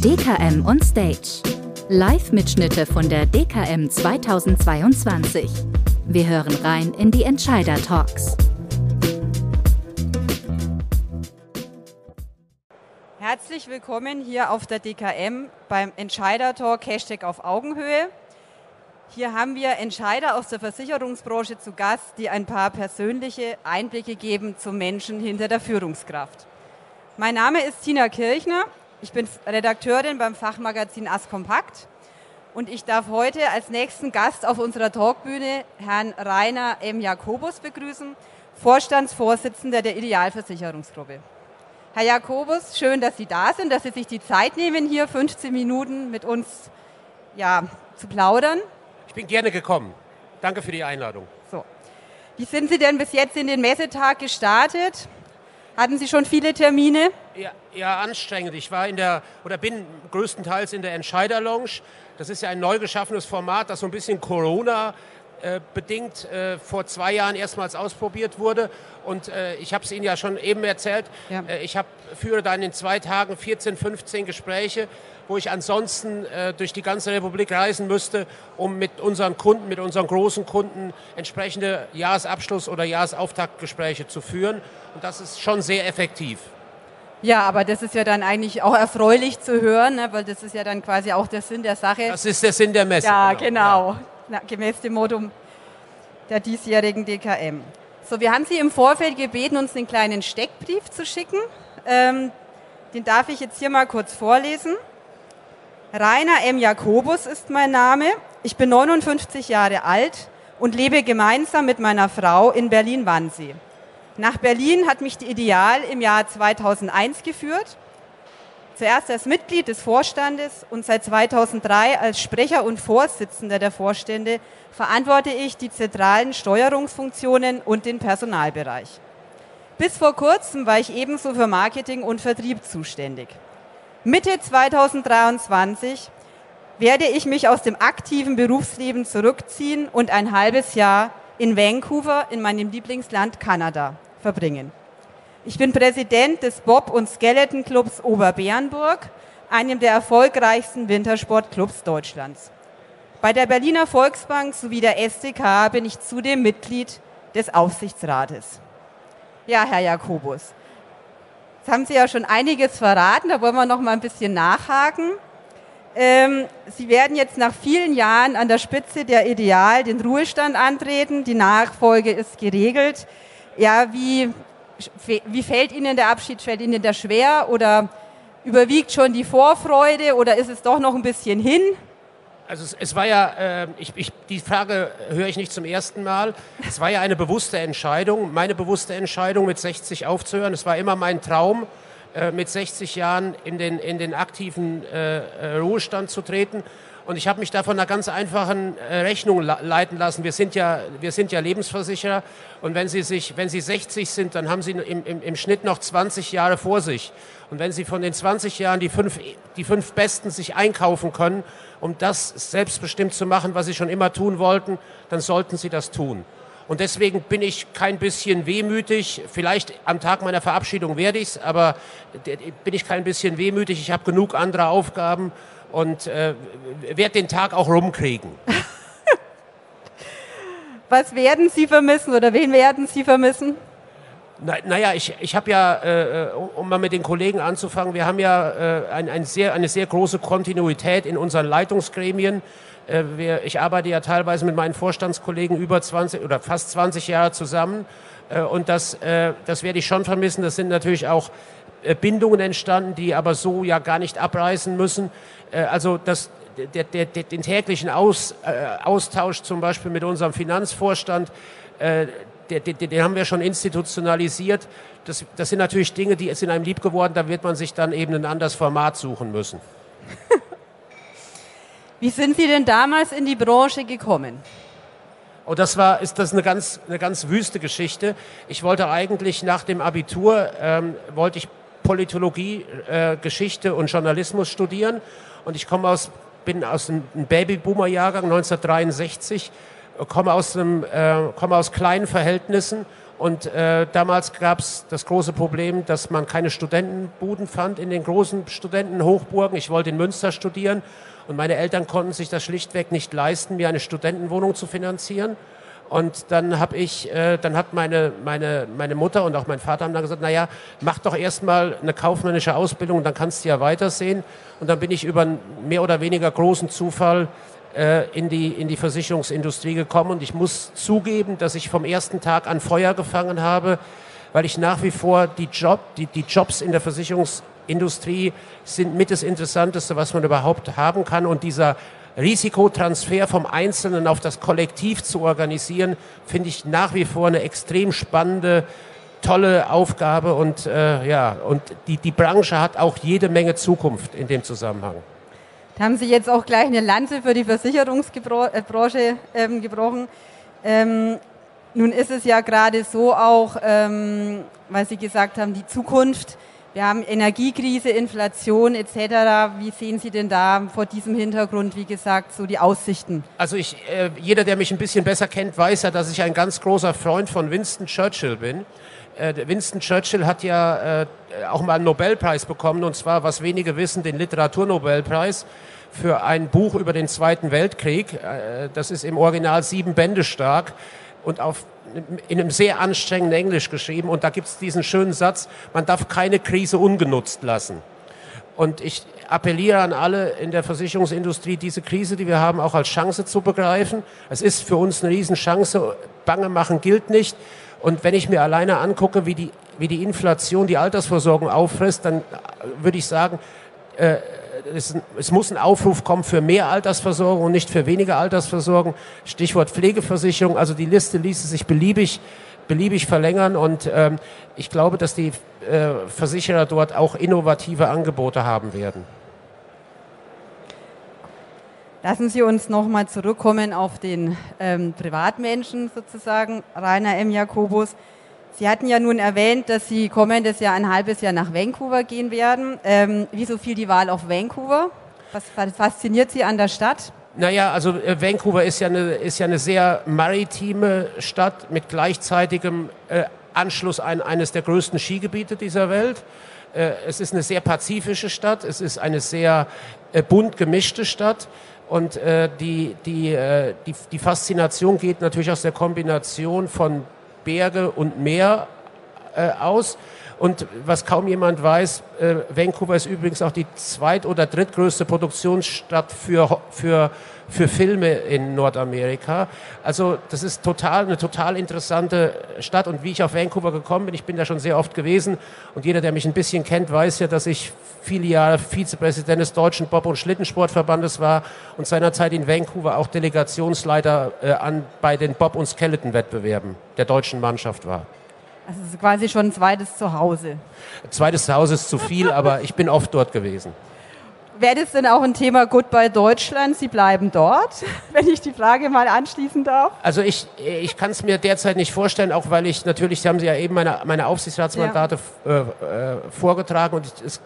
DKM on Stage. Live-Mitschnitte von der DKM 2022. Wir hören rein in die Entscheider-Talks. Herzlich willkommen hier auf der DKM beim Entscheider-Talk Hashtag auf Augenhöhe. Hier haben wir Entscheider aus der Versicherungsbranche zu Gast, die ein paar persönliche Einblicke geben zum Menschen hinter der Führungskraft. Mein Name ist Tina Kirchner. Ich bin Redakteurin beim Fachmagazin As Kompakt und ich darf heute als nächsten Gast auf unserer Talkbühne Herrn Rainer M. Jakobus begrüßen, Vorstandsvorsitzender der Idealversicherungsgruppe. Herr Jakobus, schön, dass Sie da sind, dass Sie sich die Zeit nehmen, hier 15 Minuten mit uns ja, zu plaudern. Ich bin gerne gekommen. Danke für die Einladung. So. Wie sind Sie denn bis jetzt in den Messetag gestartet? Hatten Sie schon viele Termine? Ja, ja, anstrengend. Ich war in der oder bin größtenteils in der Entscheider Lounge. Das ist ja ein neu geschaffenes Format, das so ein bisschen Corona äh, bedingt äh, vor zwei Jahren erstmals ausprobiert wurde. Und äh, ich habe es Ihnen ja schon eben erzählt. Ja. Äh, ich hab, führe dann in zwei Tagen 14, 15 Gespräche, wo ich ansonsten äh, durch die ganze Republik reisen müsste, um mit unseren Kunden, mit unseren großen Kunden entsprechende Jahresabschluss- oder Jahresauftaktgespräche zu führen. Und das ist schon sehr effektiv. Ja, aber das ist ja dann eigentlich auch erfreulich zu hören, ne, weil das ist ja dann quasi auch der Sinn der Sache. Das ist der Sinn der Messe. Ja, genau. genau. Ja. Gemäß dem Motto der diesjährigen DKM. So, wir haben Sie im Vorfeld gebeten, uns einen kleinen Steckbrief zu schicken. Ähm, den darf ich jetzt hier mal kurz vorlesen. Rainer M. Jakobus ist mein Name. Ich bin 59 Jahre alt und lebe gemeinsam mit meiner Frau in Berlin-Wannsee. Nach Berlin hat mich die Ideal im Jahr 2001 geführt. Zuerst als Mitglied des Vorstandes und seit 2003 als Sprecher und Vorsitzender der Vorstände verantworte ich die zentralen Steuerungsfunktionen und den Personalbereich. Bis vor kurzem war ich ebenso für Marketing und Vertrieb zuständig. Mitte 2023 werde ich mich aus dem aktiven Berufsleben zurückziehen und ein halbes Jahr in Vancouver in meinem Lieblingsland Kanada verbringen. Ich bin Präsident des Bob- und Skeleton Clubs Oberbärenburg, einem der erfolgreichsten Wintersportclubs Deutschlands. Bei der Berliner Volksbank sowie der SDK bin ich zudem Mitglied des Aufsichtsrates. Ja, Herr Jakobus, jetzt haben Sie ja schon einiges verraten, da wollen wir noch mal ein bisschen nachhaken. Ähm, Sie werden jetzt nach vielen Jahren an der Spitze der Ideal den Ruhestand antreten. Die Nachfolge ist geregelt. Ja, wie, wie fällt Ihnen der Abschied? Fällt Ihnen der schwer oder überwiegt schon die Vorfreude oder ist es doch noch ein bisschen hin? Also es, es war ja, äh, ich, ich, die Frage höre ich nicht zum ersten Mal. Es war ja eine bewusste Entscheidung, meine bewusste Entscheidung, mit 60 aufzuhören. Es war immer mein Traum, äh, mit 60 Jahren in den, in den aktiven äh, äh Ruhestand zu treten. Und ich habe mich da von einer ganz einfachen äh, Rechnung leiten lassen. Wir sind ja, wir sind ja Lebensversicherer. Und wenn Sie sich, wenn Sie 60 sind, dann haben Sie im, im, im Schnitt noch 20 Jahre vor sich. Und wenn Sie von den 20 Jahren die fünf, die fünf Besten sich einkaufen können, um das selbstbestimmt zu machen, was Sie schon immer tun wollten, dann sollten Sie das tun. Und deswegen bin ich kein bisschen wehmütig. Vielleicht am Tag meiner Verabschiedung werde ich es, aber bin ich kein bisschen wehmütig. Ich habe genug andere Aufgaben und äh, werde den Tag auch rumkriegen. Was werden Sie vermissen oder wen werden Sie vermissen? Na, naja, ich, ich habe ja, äh, um mal mit den Kollegen anzufangen, wir haben ja äh, ein, ein sehr, eine sehr große Kontinuität in unseren Leitungsgremien. Äh, wir, ich arbeite ja teilweise mit meinen Vorstandskollegen über 20 oder fast 20 Jahre zusammen. Äh, und das, äh, das werde ich schon vermissen. Das sind natürlich auch äh, Bindungen entstanden, die aber so ja gar nicht abreißen müssen. Äh, also das, der, der, der, den täglichen Aus, äh, Austausch zum Beispiel mit unserem Finanzvorstand, äh, den haben wir schon institutionalisiert. Das, das sind natürlich Dinge, die sind einem lieb geworden, da wird man sich dann eben ein anderes Format suchen müssen. Wie sind Sie denn damals in die Branche gekommen? Oh, das war, ist das eine ganz, eine ganz wüste Geschichte. Ich wollte eigentlich nach dem Abitur, ähm, wollte ich Politologie, äh, Geschichte und Journalismus studieren. Und ich komme aus, bin aus einem Babyboomer-Jahrgang 1963, komme aus, einem, äh, komme aus kleinen Verhältnissen Und äh, damals gab es das große Problem, dass man keine Studentenbuden fand in den großen Studentenhochburgen. Ich wollte in Münster studieren und meine Eltern konnten sich das schlichtweg nicht leisten, mir eine Studentenwohnung zu finanzieren. Und dann habe ich, äh, dann hat meine, meine, meine Mutter und auch mein Vater haben dann gesagt, naja, mach doch erstmal eine kaufmännische Ausbildung dann kannst du ja weitersehen. Und dann bin ich über einen mehr oder weniger großen Zufall äh, in, die, in die Versicherungsindustrie gekommen. Und ich muss zugeben, dass ich vom ersten Tag an Feuer gefangen habe, weil ich nach wie vor die, Job, die, die Jobs in der Versicherungsindustrie sind mit das Interessanteste, was man überhaupt haben kann. Und dieser Risikotransfer vom Einzelnen auf das Kollektiv zu organisieren, finde ich nach wie vor eine extrem spannende, tolle Aufgabe und äh, ja, und die, die Branche hat auch jede Menge Zukunft in dem Zusammenhang. Da haben Sie jetzt auch gleich eine Lanze für die Versicherungsbranche ähm, gebrochen. Ähm, nun ist es ja gerade so auch, ähm, weil Sie gesagt haben, die Zukunft wir haben Energiekrise, Inflation etc. Wie sehen Sie denn da vor diesem Hintergrund, wie gesagt, so die Aussichten? Also ich, äh, jeder, der mich ein bisschen besser kennt, weiß ja, dass ich ein ganz großer Freund von Winston Churchill bin. Äh, Winston Churchill hat ja äh, auch mal einen Nobelpreis bekommen, und zwar, was wenige wissen, den Literaturnobelpreis für ein Buch über den Zweiten Weltkrieg. Äh, das ist im Original sieben Bände stark und auf in einem sehr anstrengenden Englisch geschrieben und da gibt es diesen schönen Satz, man darf keine Krise ungenutzt lassen. Und ich appelliere an alle in der Versicherungsindustrie, diese Krise, die wir haben, auch als Chance zu begreifen. Es ist für uns eine Riesenchance. Bange machen gilt nicht. Und wenn ich mir alleine angucke, wie die, wie die Inflation die Altersversorgung auffrisst, dann würde ich sagen, äh, es, es, muss ein Aufruf kommen für mehr Altersversorgung und nicht für weniger Altersversorgung. Stichwort Pflegeversicherung. Also die Liste ließe sich beliebig, beliebig verlängern und ähm, ich glaube, dass die äh, Versicherer dort auch innovative Angebote haben werden. Lassen Sie uns nochmal zurückkommen auf den ähm, Privatmenschen sozusagen, Rainer M. Jakobus. Sie hatten ja nun erwähnt, dass Sie kommendes Jahr ein halbes Jahr nach Vancouver gehen werden. Ähm, wieso fiel die Wahl auf Vancouver? Was fasziniert Sie an der Stadt? Naja, also äh, Vancouver ist ja, eine, ist ja eine sehr maritime Stadt mit gleichzeitigem äh, Anschluss an eines der größten Skigebiete dieser Welt. Äh, es ist eine sehr pazifische Stadt, es ist eine sehr äh, bunt gemischte Stadt. Und äh, die, die, äh, die, die Faszination geht natürlich aus der Kombination von Berge und Meer äh, aus. Und was kaum jemand weiß, äh, Vancouver ist übrigens auch die zweit- oder drittgrößte Produktionsstadt für, für, für Filme in Nordamerika. Also das ist total eine total interessante Stadt. Und wie ich auf Vancouver gekommen bin, ich bin da schon sehr oft gewesen. Und jeder, der mich ein bisschen kennt, weiß ja, dass ich viele Jahre Vizepräsident des Deutschen Bob- und Schlittensportverbandes war und seinerzeit in Vancouver auch Delegationsleiter äh, an, bei den Bob- und Skeleton-Wettbewerben der deutschen Mannschaft war. Also es ist quasi schon ein zweites Zuhause. Zweites Zuhause ist zu viel, aber ich bin oft dort gewesen. Wäre das denn auch ein Thema Goodbye Deutschland? Sie bleiben dort, wenn ich die Frage mal anschließen darf? Also ich, ich kann es mir derzeit nicht vorstellen, auch weil ich natürlich, Sie haben Sie ja eben meine, meine Aufsichtsratsmandate ja. äh, äh, vorgetragen und es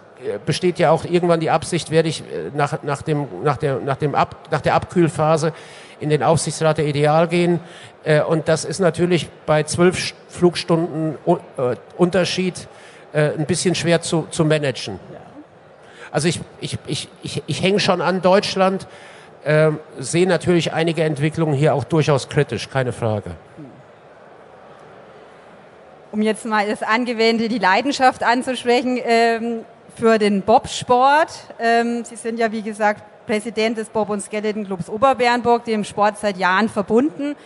besteht ja auch irgendwann die Absicht, werde ich äh, nach, nach, dem, nach, der, nach, dem Ab, nach der Abkühlphase in den Aufsichtsrat der Ideal gehen. Äh, und das ist natürlich bei zwölf Flugstunden äh, Unterschied ein bisschen schwer zu, zu managen. Also ich, ich, ich, ich, ich hänge schon an Deutschland, äh, sehe natürlich einige Entwicklungen hier auch durchaus kritisch, keine Frage. Um jetzt mal das Angewendete, die Leidenschaft anzusprechen, ähm, für den Bobsport. Ähm, Sie sind ja, wie gesagt, Präsident des Bob- und Skeleton Clubs Oberbernburg, dem Sport seit Jahren verbunden.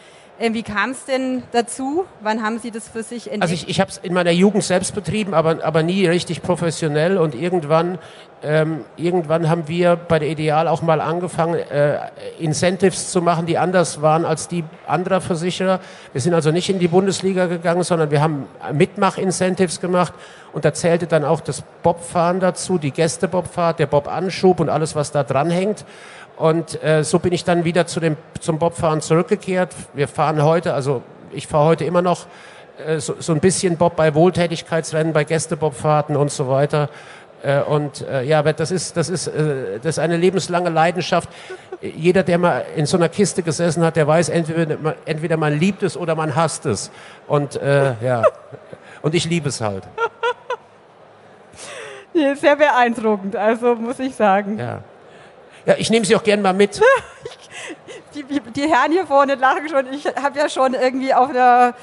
Ähm, wie kam es denn dazu? Wann haben Sie das für sich entdeckt? Also ich, ich habe es in meiner Jugend selbst betrieben, aber, aber nie richtig professionell. Und irgendwann, ähm, irgendwann haben wir bei der Ideal auch mal angefangen, äh, Incentives zu machen, die anders waren als die anderer Versicherer. Wir sind also nicht in die Bundesliga gegangen, sondern wir haben Mitmach-Incentives gemacht. Und da zählte dann auch das Bobfahren dazu, die Gäste-Bobfahrt, der Bob-Anschub und alles, was da dranhängt. Und äh, so bin ich dann wieder zu dem, zum Bobfahren zurückgekehrt. Wir fahren heute, also ich fahre heute immer noch äh, so, so ein bisschen Bob bei Wohltätigkeitsrennen, bei Gästebobfahrten und so weiter. Äh, und äh, ja, aber das ist, das, ist, äh, das ist eine lebenslange Leidenschaft. jeder, der mal in so einer Kiste gesessen hat, der weiß, entweder, entweder man liebt es oder man hasst es. Und äh, ja, und ich liebe es halt. Sehr beeindruckend, also muss ich sagen. Ja, ja ich nehme Sie auch gern mal mit. die, die Herren hier vorne lachen schon. Ich habe ja schon irgendwie auf der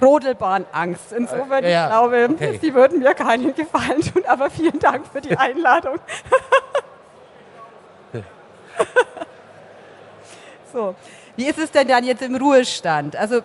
Rodelbahn Angst. Insofern, ja, ich glaube, okay. Sie würden mir keinen Gefallen tun, aber vielen Dank für die Einladung. so, wie ist es denn dann jetzt im Ruhestand? Also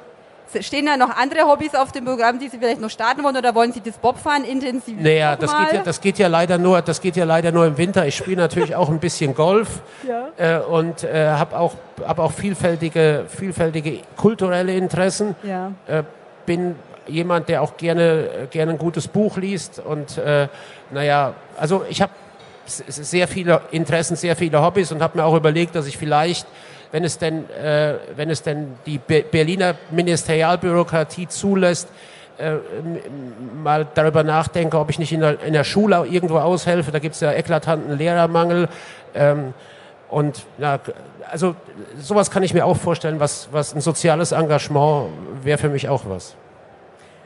Stehen da noch andere Hobbys auf dem Programm, die Sie vielleicht noch starten wollen oder wollen Sie das Bobfahren intensiv? Naja, das geht, ja, das geht ja leider nur, das geht ja leider nur im Winter. Ich spiele natürlich auch ein bisschen Golf ja. äh, und äh, habe auch, hab auch vielfältige, vielfältige kulturelle Interessen. Ja. Äh, bin jemand, der auch gerne, gerne ein gutes Buch liest und äh, naja, also ich habe sehr viele Interessen, sehr viele Hobbys und habe mir auch überlegt, dass ich vielleicht wenn es denn, äh, wenn es denn die Be Berliner Ministerialbürokratie zulässt, äh, mal darüber nachdenke, ob ich nicht in der, in der Schule irgendwo aushelfe. Da gibt es ja eklatanten Lehrermangel. Ähm, und na, also sowas kann ich mir auch vorstellen, was, was ein soziales Engagement wäre für mich auch was.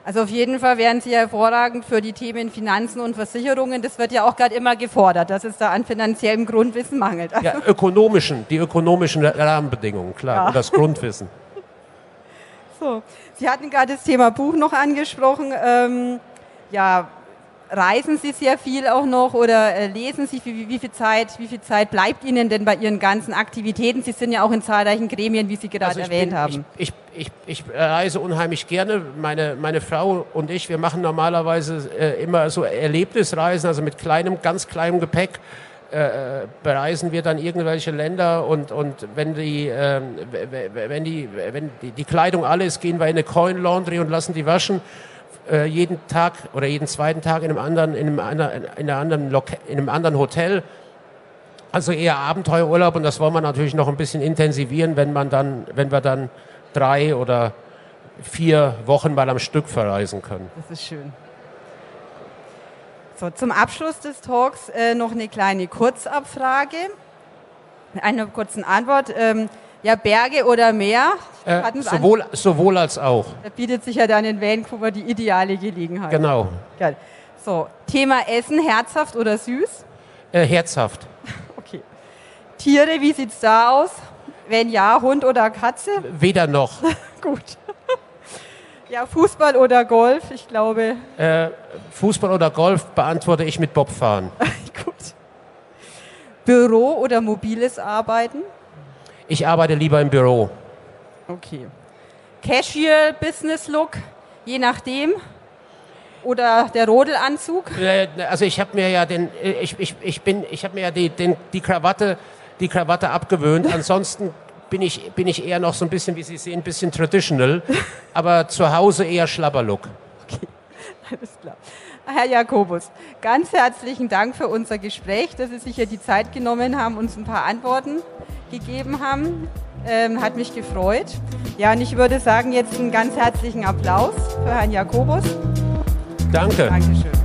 Also auf jeden Fall wären Sie hervorragend für die Themen Finanzen und Versicherungen. Das wird ja auch gerade immer gefordert, dass es da an finanziellem Grundwissen mangelt. Also ja, ökonomischen, die ökonomischen Rahmenbedingungen, klar, ja. und das Grundwissen. So, Sie hatten gerade das Thema Buch noch angesprochen. Ähm, ja, reisen Sie sehr viel auch noch oder äh, lesen Sie? Wie, wie, viel Zeit, wie viel Zeit bleibt Ihnen denn bei Ihren ganzen Aktivitäten? Sie sind ja auch in zahlreichen Gremien, wie Sie gerade also erwähnt bin, haben. Ich, ich, ich, ich, reise unheimlich gerne. Meine, meine Frau und ich, wir machen normalerweise äh, immer so Erlebnisreisen, also mit kleinem, ganz kleinem Gepäck. Äh, bereisen wir dann irgendwelche Länder und, und wenn, die, äh, wenn, die, wenn die, die Kleidung alle ist, gehen wir in eine Coin Laundry und lassen die waschen äh, jeden Tag oder jeden zweiten Tag in einem anderen, in einem, in einem anderen, Loca in einem anderen Hotel. Also eher Abenteuerurlaub und das wollen wir natürlich noch ein bisschen intensivieren, wenn man dann, wenn wir dann drei oder vier Wochen mal am Stück verreisen können. Das ist schön. So, zum Abschluss des Talks äh, noch eine kleine Kurzabfrage. Eine kurze Antwort. Ähm, ja, Berge oder Meer? Äh, sowohl, sowohl als auch. Da bietet sich ja dann in Vancouver die ideale Gelegenheit. Genau. Geil. So, Thema Essen, herzhaft oder süß? Äh, herzhaft. Okay. Tiere, wie sieht's da aus? Wenn ja, Hund oder Katze? Weder noch. Gut. Ja, Fußball oder Golf? Ich glaube. Äh, Fußball oder Golf beantworte ich mit Bobfahren. Gut. Büro oder mobiles Arbeiten? Ich arbeite lieber im Büro. Okay. Casual Business Look, je nachdem. Oder der Rodelanzug? Also ich habe mir ja den, ich, ich, ich bin, ich habe mir ja die, den, die Krawatte, die Krawatte abgewöhnt. Ansonsten bin ich, bin ich eher noch so ein bisschen, wie Sie sehen, ein bisschen traditional, aber zu Hause eher Schlabberlook. Okay, alles klar. Herr Jakobus, ganz herzlichen Dank für unser Gespräch, dass Sie sich hier die Zeit genommen haben, uns ein paar Antworten gegeben haben. Ähm, hat mich gefreut. Ja, und ich würde sagen, jetzt einen ganz herzlichen Applaus für Herrn Jakobus. Danke. Dankeschön.